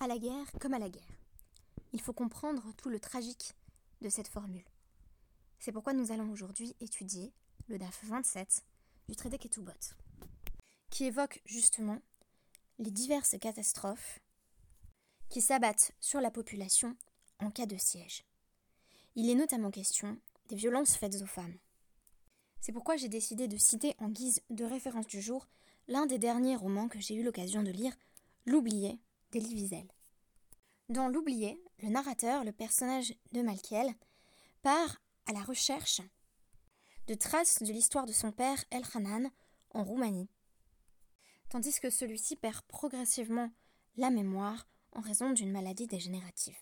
à la guerre comme à la guerre. Il faut comprendre tout le tragique de cette formule. C'est pourquoi nous allons aujourd'hui étudier le DAF 27 du traité Ketubot, qui évoque justement les diverses catastrophes qui s'abattent sur la population en cas de siège. Il est notamment question des violences faites aux femmes. C'est pourquoi j'ai décidé de citer en guise de référence du jour l'un des derniers romans que j'ai eu l'occasion de lire, L'oublié Dans L'oublié, le narrateur, le personnage de Malkiel, part à la recherche de traces de l'histoire de son père El Hanan en Roumanie, tandis que celui-ci perd progressivement la mémoire en raison d'une maladie dégénérative.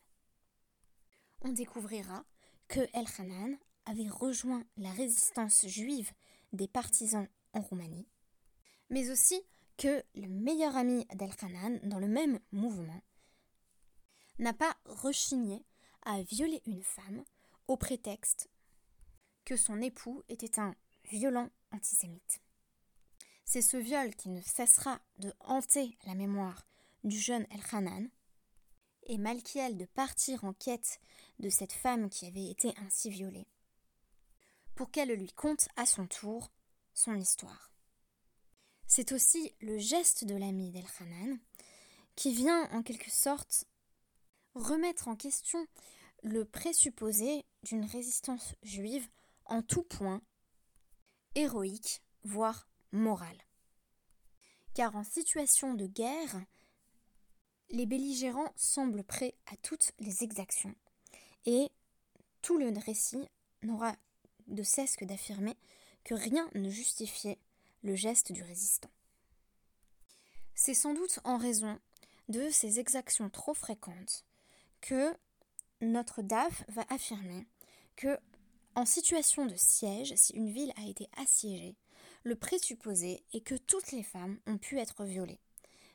On découvrira que El Hanan avait rejoint la résistance juive des partisans en Roumanie, mais aussi que le meilleur ami d'El Hanan, dans le même mouvement, n'a pas rechigné à violer une femme au prétexte que son époux était un violent antisémite. C'est ce viol qui ne cessera de hanter la mémoire du jeune Elchanan et Malkiel de partir en quête de cette femme qui avait été ainsi violée, pour qu'elle lui conte à son tour son histoire. C'est aussi le geste de l'ami d'Elchanan qui vient en quelque sorte remettre en question le présupposé d'une résistance juive en tout point héroïque, voire morale. Car en situation de guerre, les belligérants semblent prêts à toutes les exactions, et tout le récit n'aura de cesse que d'affirmer que rien ne justifiait le geste du résistant. C'est sans doute en raison de ces exactions trop fréquentes que notre DAF va affirmer que en situation de siège, si une ville a été assiégée, le présupposé est que toutes les femmes ont pu être violées.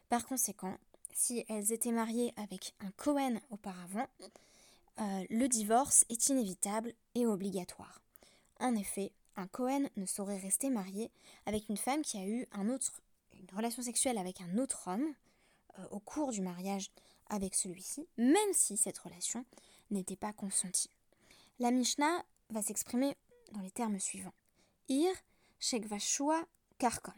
Par conséquent, si elles étaient mariées avec un Cohen auparavant, euh, le divorce est inévitable et obligatoire. En effet, un Cohen ne saurait rester marié avec une femme qui a eu une relation sexuelle avec un autre homme euh, au cours du mariage avec celui-ci, même si cette relation n'était pas consentie. La Mishnah va s'exprimer dans les termes suivants. Ir, Shekvashua, Karkon.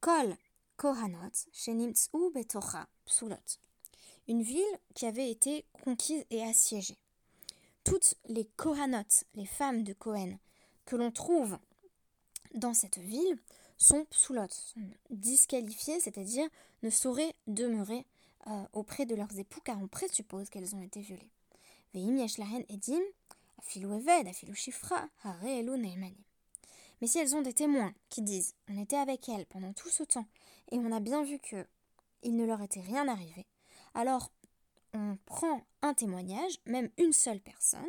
Kol, Kohanot, Shenimtsu, Betocha, Psulot. Une ville qui avait été conquise et assiégée. Toutes les Kohanot, les femmes de Cohen, que l'on trouve dans cette ville, sont psulot, sont disqualifiées, c'est-à-dire ne sauraient demeurer euh, auprès de leurs époux car on présuppose qu'elles ont été violées. Mais si elles ont des témoins qui disent on était avec elles pendant tout ce temps et on a bien vu que il ne leur était rien arrivé, alors on prend un témoignage, même une seule personne,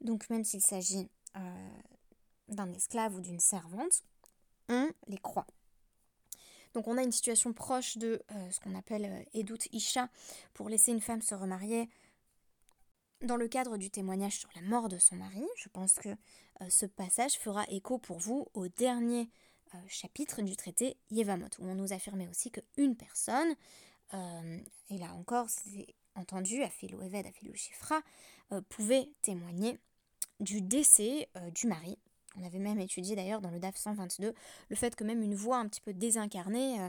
donc même s'il s'agit euh, d'un esclave ou d'une servante, on les croit. Donc on a une situation proche de euh, ce qu'on appelle euh, Isha pour laisser une femme se remarier dans le cadre du témoignage sur la mort de son mari. Je pense que euh, ce passage fera écho pour vous au dernier chapitre du traité Yevamot, où on nous affirmait aussi qu'une personne, et là encore c'est entendu, Afilo Eved, Afilo Shifra, pouvait témoigner du décès du mari on avait même étudié d'ailleurs dans le DAF 122 le fait que même une voix un petit peu désincarnée euh,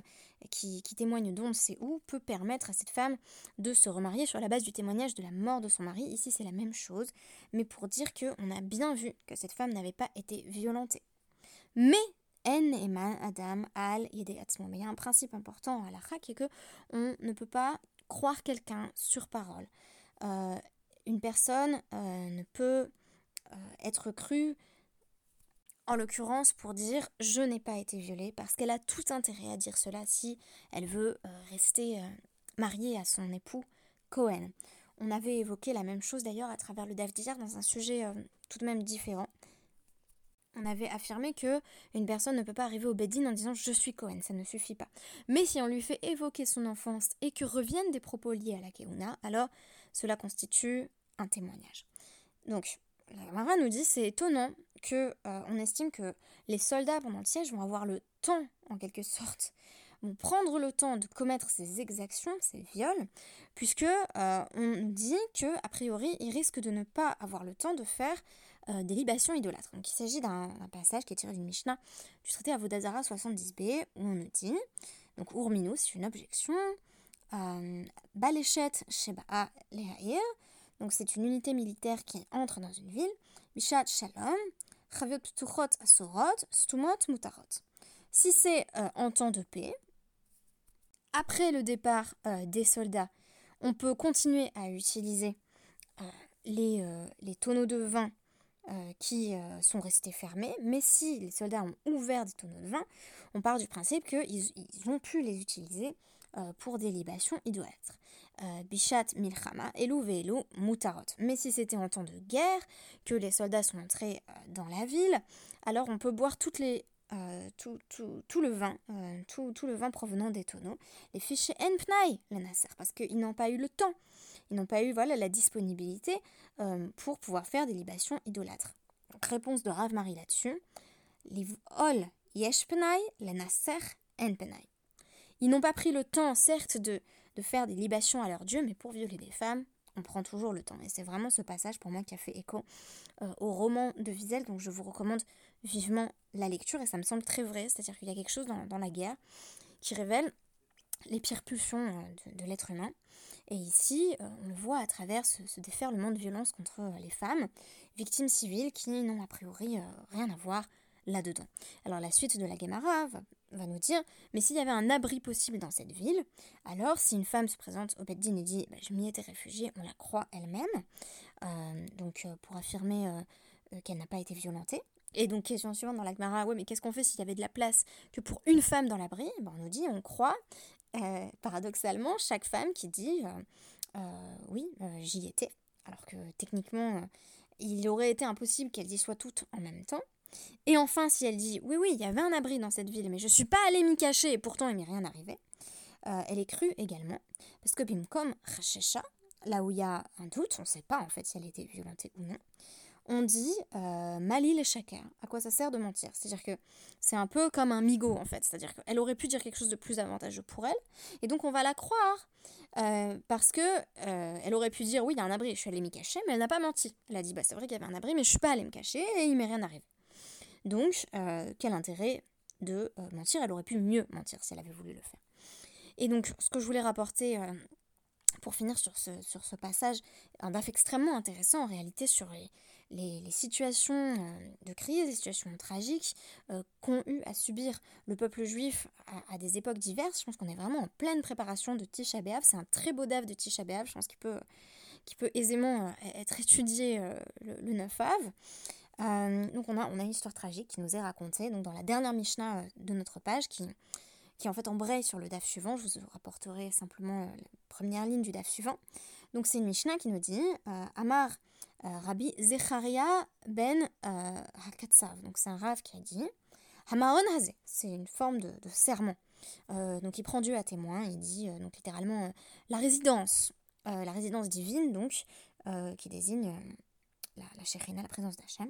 qui, témoigne d'on ne sait où peut permettre à cette femme de se remarier sur la base du témoignage de la mort de son mari. Ici c'est la même chose, mais pour dire qu'on a bien vu que cette femme n'avait pas été violentée. Mais en eman adam al Mais il y a un principe important à la qui est que on ne peut pas croire quelqu'un sur parole. Euh, une personne euh, ne peut être crue en l'occurrence pour dire je n'ai pas été violée, parce qu'elle a tout intérêt à dire cela si elle veut euh, rester euh, mariée à son époux Cohen. On avait évoqué la même chose d'ailleurs à travers le DAF d'hier dans un sujet euh, tout de même différent. On avait affirmé que une personne ne peut pas arriver au Bedin en disant je suis Cohen, ça ne suffit pas. Mais si on lui fait évoquer son enfance et que reviennent des propos liés à la Keuna, alors cela constitue un témoignage. Donc, la nous dit c'est étonnant que euh, on estime que les soldats pendant le siège vont avoir le temps, en quelque sorte, vont prendre le temps de commettre ces exactions, ces viols, puisque euh, on dit que a priori, ils risquent de ne pas avoir le temps de faire euh, des libations idolâtres. Donc il s'agit d'un passage qui est tiré d'une Mishnah du traité Avodazara 70b où on nous dit, donc Urmino, c'est une objection, euh, Balechet Sheba Lehair, donc c'est une unité militaire qui entre dans une ville, Bishat Shalom, Chaviot Ptuchot Asorot, Stumot Mutarot. Si c'est en temps de paix, après le départ euh, des soldats, on peut continuer à utiliser euh, les, euh, tonneaux de vin qui sont restés fermés, mais si les soldats ont ouvert des tonneaux de vin, on part du principe qu'ils ils ont pu les utiliser pour des libations idolâtres. Bishat milchama, elu velu mutarot. Mais si c'était en temps de guerre, que les soldats sont entrés dans la ville, alors on peut boire les euh, tout, tout, tout, le vin, euh, tout, tout, le vin provenant des tonneaux, les fichiers Npnai, les Nasser, parce qu'ils n'ont pas eu le temps, ils n'ont pas eu la disponibilité euh, pour pouvoir faire des libations idolâtres. Donc, réponse de Rav Marie là-dessus, les Ol Yeshpnai, les Nasser Npnai. Ils n'ont pas pris le temps, certes, de, de faire des libations à leur Dieu, mais pour violer des femmes, on prend toujours le temps. Et c'est vraiment ce passage pour moi qui a fait écho au roman de Wiesel, donc je vous recommande vivement la lecture et ça me semble très vrai, c'est-à-dire qu'il y a quelque chose dans, la guerre qui révèle les pires pulsions euh, de, l'être humain. Et ici, euh, on le voit à travers ce, déferlement de violence contre euh, les femmes, victimes civiles qui n'ont a priori rien à voir là-dedans. Alors la suite de la Gemara va, nous dire, mais s'il y avait un abri possible dans cette ville, alors si une femme se présente au Beddin et dit, bah, je m'y étais réfugiée, on la croit elle-même, donc pour affirmer qu'elle n'a pas été violentée. Et donc, question suivante dans la Gemara, ouais, mais qu'est-ce qu'on fait s'il y avait de la place que pour une femme dans l'abri? Ben, On nous dit, on croit, euh, paradoxalement, chaque femme qui dit, euh, euh, oui, j'y étais. Alors que techniquement, il aurait été impossible qu'elles y soient toutes en même temps. Et enfin, si elle dit, oui, oui, il y avait un abri dans cette ville, mais je ne suis pas allée m'y cacher, et pourtant il m'est rien arrivé, elle est crue également. Parce que comme Rachesha, là où il y a un doute, on ne sait pas en fait si elle était violentée ou non, on dit euh, Malil et. À quoi ça sert de mentir? C'est-à-dire que c'est un peu comme un migo en fait. C'est-à-dire qu'elle aurait pu dire quelque chose de plus avantageux pour elle. Et donc on va la croire. Euh, parce que euh, elle aurait pu dire oui, il y a un abri, je suis allée m'y cacher, mais elle n'a pas menti. Elle a dit bah c'est vrai qu'il y avait un abri, mais je suis pas allée me cacher et il m'est rien arrivé. Donc quel intérêt de mentir? Elle aurait pu mieux mentir si elle avait voulu le faire. Et donc ce que je voulais rapporter pour finir sur ce, passage, un daf extrêmement intéressant en réalité sur les, situations euh, de crise, les situations tragiques euh, qu'ont eu à subir le peuple juif à, des époques diverses. Je pense qu'on est vraiment en pleine préparation de Tisha B'Av. C'est un très beau dave de Tisha B'Av. Je pense qu'il peut, aisément euh, être étudié le, 9 Av. donc on a, on a une histoire tragique qui nous est racontée donc dans la dernière Mishnah de notre page qui, qui en fait embraye sur le DAF suivant. Je vous rapporterai simplement la première ligne du DAF suivant. Donc c'est une Mishnah qui nous dit Amar euh, Rabbi Zecharia ben euh, Hakatsav. Donc c'est un Rav qui a dit Hamaon Haze, c'est une forme de, serment. Euh, donc il prend Dieu à témoin, il dit donc littéralement la résidence, la résidence divine donc qui désigne la, la la présence d'Hachem.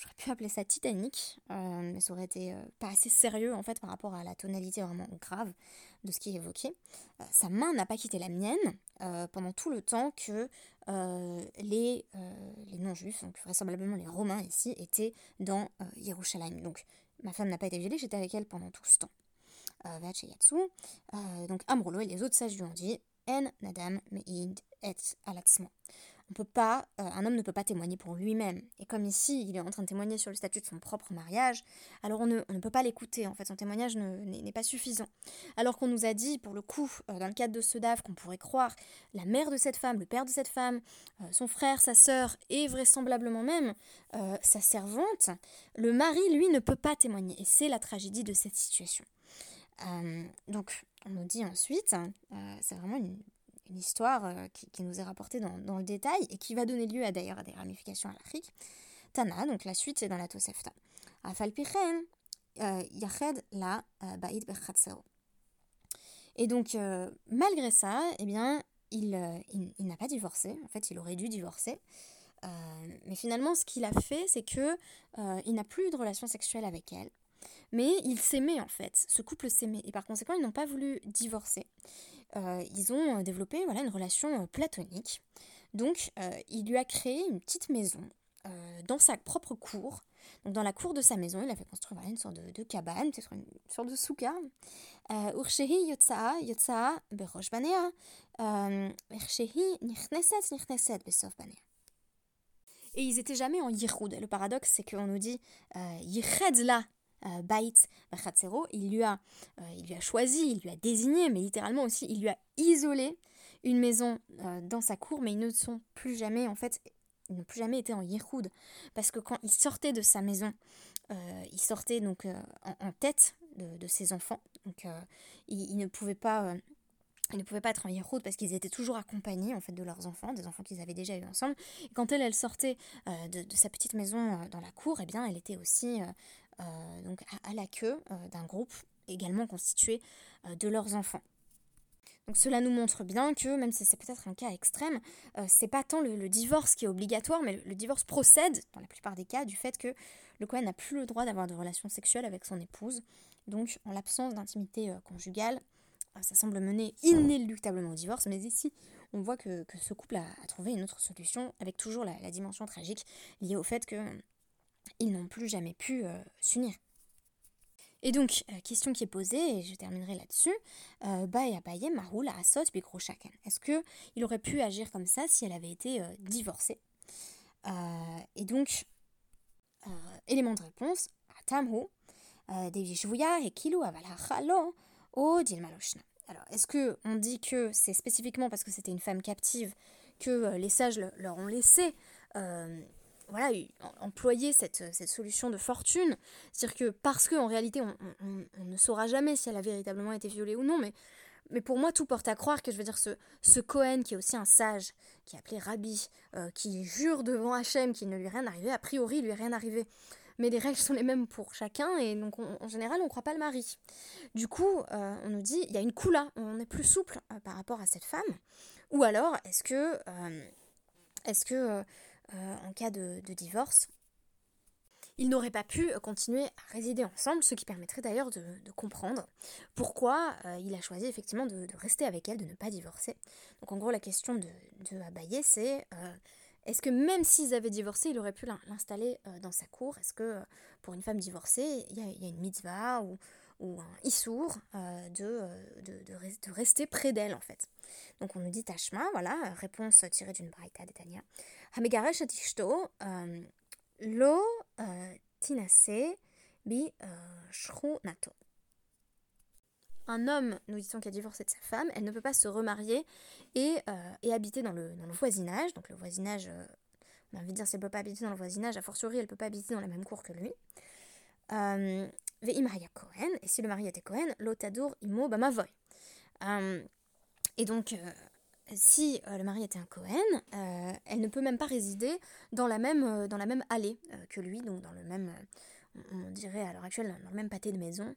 j'aurais pu appeler ça Titanic, euh, mais ça aurait été pas assez sérieux en fait par rapport à la tonalité vraiment grave de ce qui est évoqué. sa main n'a pas quitté la mienne pendant tout le temps que les, les non-juifs, donc vraisemblablement les Romains ici, étaient dans Yerushalayim. Donc ma femme n'a pas été violée, j'étais avec elle pendant tout ce temps. donc Amrolo et les autres sages lui ont dit En Nadam Meid et Euh, un homme ne peut pas témoigner pour lui-même. Et comme ici, il est en train de témoigner sur le statut de son propre mariage, alors on ne, peut pas l'écouter. En fait, son témoignage n'est pas suffisant. Alors qu'on nous a dit, pour le coup, euh, dans le cadre de ce DAF, qu'on pourrait croire la mère de cette femme, le père de cette femme, euh, son frère, sa sœur et vraisemblablement même sa servante, le mari, lui, ne peut pas témoigner. Et c'est la tragédie de cette situation. donc, on nous dit ensuite, c'est vraiment une une histoire euh, qui, nous est rapportée dans, le détail et qui va donner lieu à d'ailleurs à des ramifications à l'Afrique. Tana, donc la suite c'est dans la Tosefta. Afalpichen, euh, Yached la euh, Baïd Et donc, malgré ça, eh bien, il, il, n'a pas divorcé. En fait, il aurait dû divorcer. mais finalement, ce qu'il a fait, c'est que il n'a plus de relation sexuelle avec elle. Mais ils s'aimaient en fait, ce couple s'aimait. Et par conséquent, ils n'ont pas voulu divorcer. Ils ont développé voilà, une relation platonique. Donc, il lui a créé une petite maison dans sa propre cour donc dans la cour de sa maison, il a fait construire une sorte de, cabane, peut-être une sorte de souka. Euh. Euh. Et ils étaient jamais en yichud. Le paradoxe, c'est qu'on nous dit euh, la bait il lui a il lui a choisi, il lui a désigné, mais littéralement aussi il lui a isolé une maison dans sa cour, mais ils ne sont plus jamais en fait ils n'ont plus jamais été en Yehoud. Parce que quand il sortait de sa maison, euh, il sortait donc euh, en, tête de, ses enfants. Donc euh, il, ne pouvait pas. ils ne pouvaient pas être en Yehoud parce qu'ils étaient toujours accompagnés en fait de leurs enfants, des enfants qu'ils avaient déjà eu ensemble. Et quand elle, elle sortait de, sa petite maison dans la cour, eh bien, elle était aussi donc à la queue d'un groupe également constitué de leurs enfants. Donc cela nous montre bien que, même si c'est peut-être un cas extrême, euh, c'est pas tant le, divorce qui est obligatoire, mais le, divorce procède, dans la plupart des cas, du fait que le Cohen n'a plus le droit d'avoir de relations sexuelles avec son épouse. Donc, en l'absence d'intimité euh, conjugale, euh, ça semble mener inéluctablement au divorce, mais ici, on voit que, ce couple a, trouvé une autre solution, avec toujours la, dimension tragique liée au fait qu'ils n'ont plus jamais pu s'unir. Et donc, euh, question qui est posée, et je terminerai là-dessus, euh, Est-ce qu'il aurait pu agir comme ça si elle avait été euh, divorcée? Euh, Et donc, élément de réponse. Alors, est-ce que on dit que c'est spécifiquement parce que c'était une femme captive que les sages leur ont laissé voilà, employer cette, cette, solution de fortune. C'est-à-dire que parce qu'en réalité, on, ne saura jamais si elle a véritablement été violée ou non, mais, mais pour moi, tout porte à croire que, je veux dire, ce, ce Cohen, qui est aussi un sage, qui est appelé Rabbi, euh, qui jure devant Hachem qu'il ne lui est rien arrivé, a priori, il lui est rien arrivé. Mais les règles sont les mêmes pour chacun, et donc en général, on ne croit pas le mari. Du coup, euh, on nous dit, il y a une coula, on est plus souple euh, par rapport à cette femme. Ou alors, est-ce que... est-ce que euh, en cas de, divorce, ils n'auraient pas pu continuer à résider ensemble, ce qui permettrait d'ailleurs de, comprendre pourquoi euh, il a choisi effectivement de, rester avec elle, de ne pas divorcer. Donc en gros, la question de, de Abaye, c'est euh, est-ce que même s'ils avaient divorcé, il aurait pu l'installer dans sa cour? Est-ce que pour une femme divorcée, il y, a une mitzvah ou un issour euh, euh, de, de, de, rester près d'elle en fait. Donc on nous dit Tashma, voilà, réponse tirée d'une braïta d'Etania. Hamegaresh atishto euh, lo tinase bi nato. Un homme, nous dit-on, qui a divorcé de sa femme, elle ne peut pas se remarier et, et habiter dans le, dans le, voisinage. Donc le voisinage, on a envie de dire, si elle ne peut pas habiter dans le voisinage, a fortiori, elle ne peut pas habiter dans la même cour que lui. Cohen, et si le mari était Cohen, l'otadour imo bamavoy. Euh, et donc, si euh, le mari était un Cohen, euh, elle ne peut même pas résider dans la même, euh, dans la même allée que lui, donc dans le même, on dirait à l'heure actuelle, dans le même pâté de maison.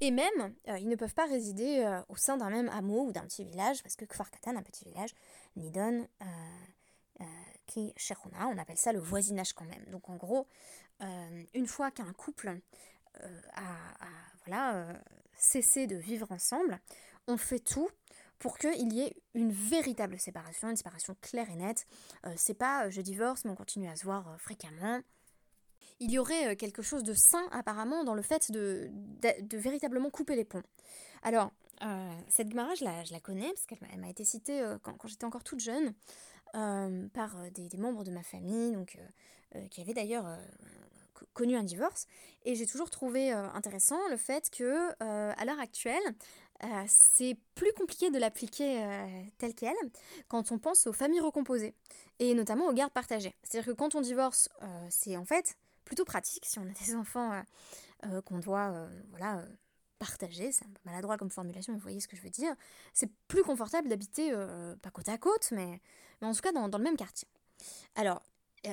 et même, ils ne peuvent pas résider au sein d'un même hameau ou d'un petit village, parce que Kfar Katan, un petit village, Nidon, qui Shechona, on appelle ça le voisinage quand même. Donc en gros, une fois qu'un couple a, a, voilà, cessé de vivre ensemble, on fait tout pour qu'il y ait une véritable séparation, une séparation claire et nette. Euh, c'est pas euh, je divorce mais on continue à se voir euh, fréquemment. Il y aurait quelque chose de sain apparemment dans le fait de, de, véritablement couper les ponts. Alors, cette Gemara, je la, connais parce qu'elle m'a été citée quand, j'étais encore toute jeune par des, membres de ma famille, donc, qui avaient d'ailleurs connu un divorce. Et j'ai toujours trouvé intéressant le fait que, à l'heure actuelle, euh, c'est plus compliqué de l'appliquer euh, tel quel quand on pense aux familles recomposées et notamment aux gardes partagées. C'est-à-dire que quand on divorce, euh, c'est en fait plutôt pratique si on a des enfants qu'on doit voilà, partager. C'est un peu maladroit comme formulation, mais vous voyez ce que je veux dire. C'est plus confortable d'habiter, pas côte à côte, mais, en tout cas dans, le même quartier. Alors,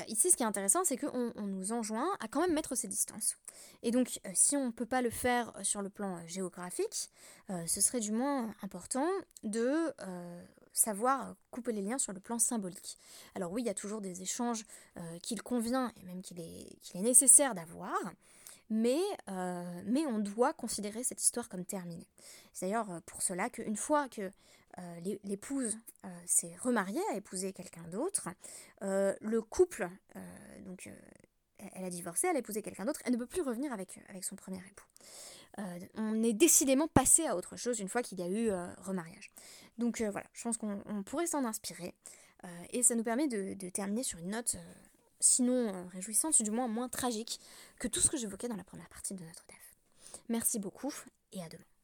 ici, ce qui est intéressant, c'est qu'on on nous enjoint à quand même mettre ces distances. Et donc, si on ne peut pas le faire sur le plan géographique, ce serait du moins important de savoir couper les liens sur le plan symbolique. Alors oui, il y a toujours des échanges qu'il convient et même qu'il est nécessaire d'avoir, mais, mais on doit considérer cette histoire comme terminée. C'est d'ailleurs pour cela qu'une fois que euh, l'épouse euh, s'est remariée, a épousé quelqu'un d'autre. Euh, le couple, donc elle a divorcé, elle a épousé quelqu'un d'autre, elle ne peut plus revenir avec, avec son premier époux. on est décidément passé à autre chose une fois qu'il y a eu remariage. Donc voilà, je pense qu'on pourrait s'en inspirer. et ça nous permet de, de, terminer sur une note, sinon réjouissante, du moins moins tragique que tout ce que j'évoquais dans la première partie de notre DEF. Merci beaucoup et à demain.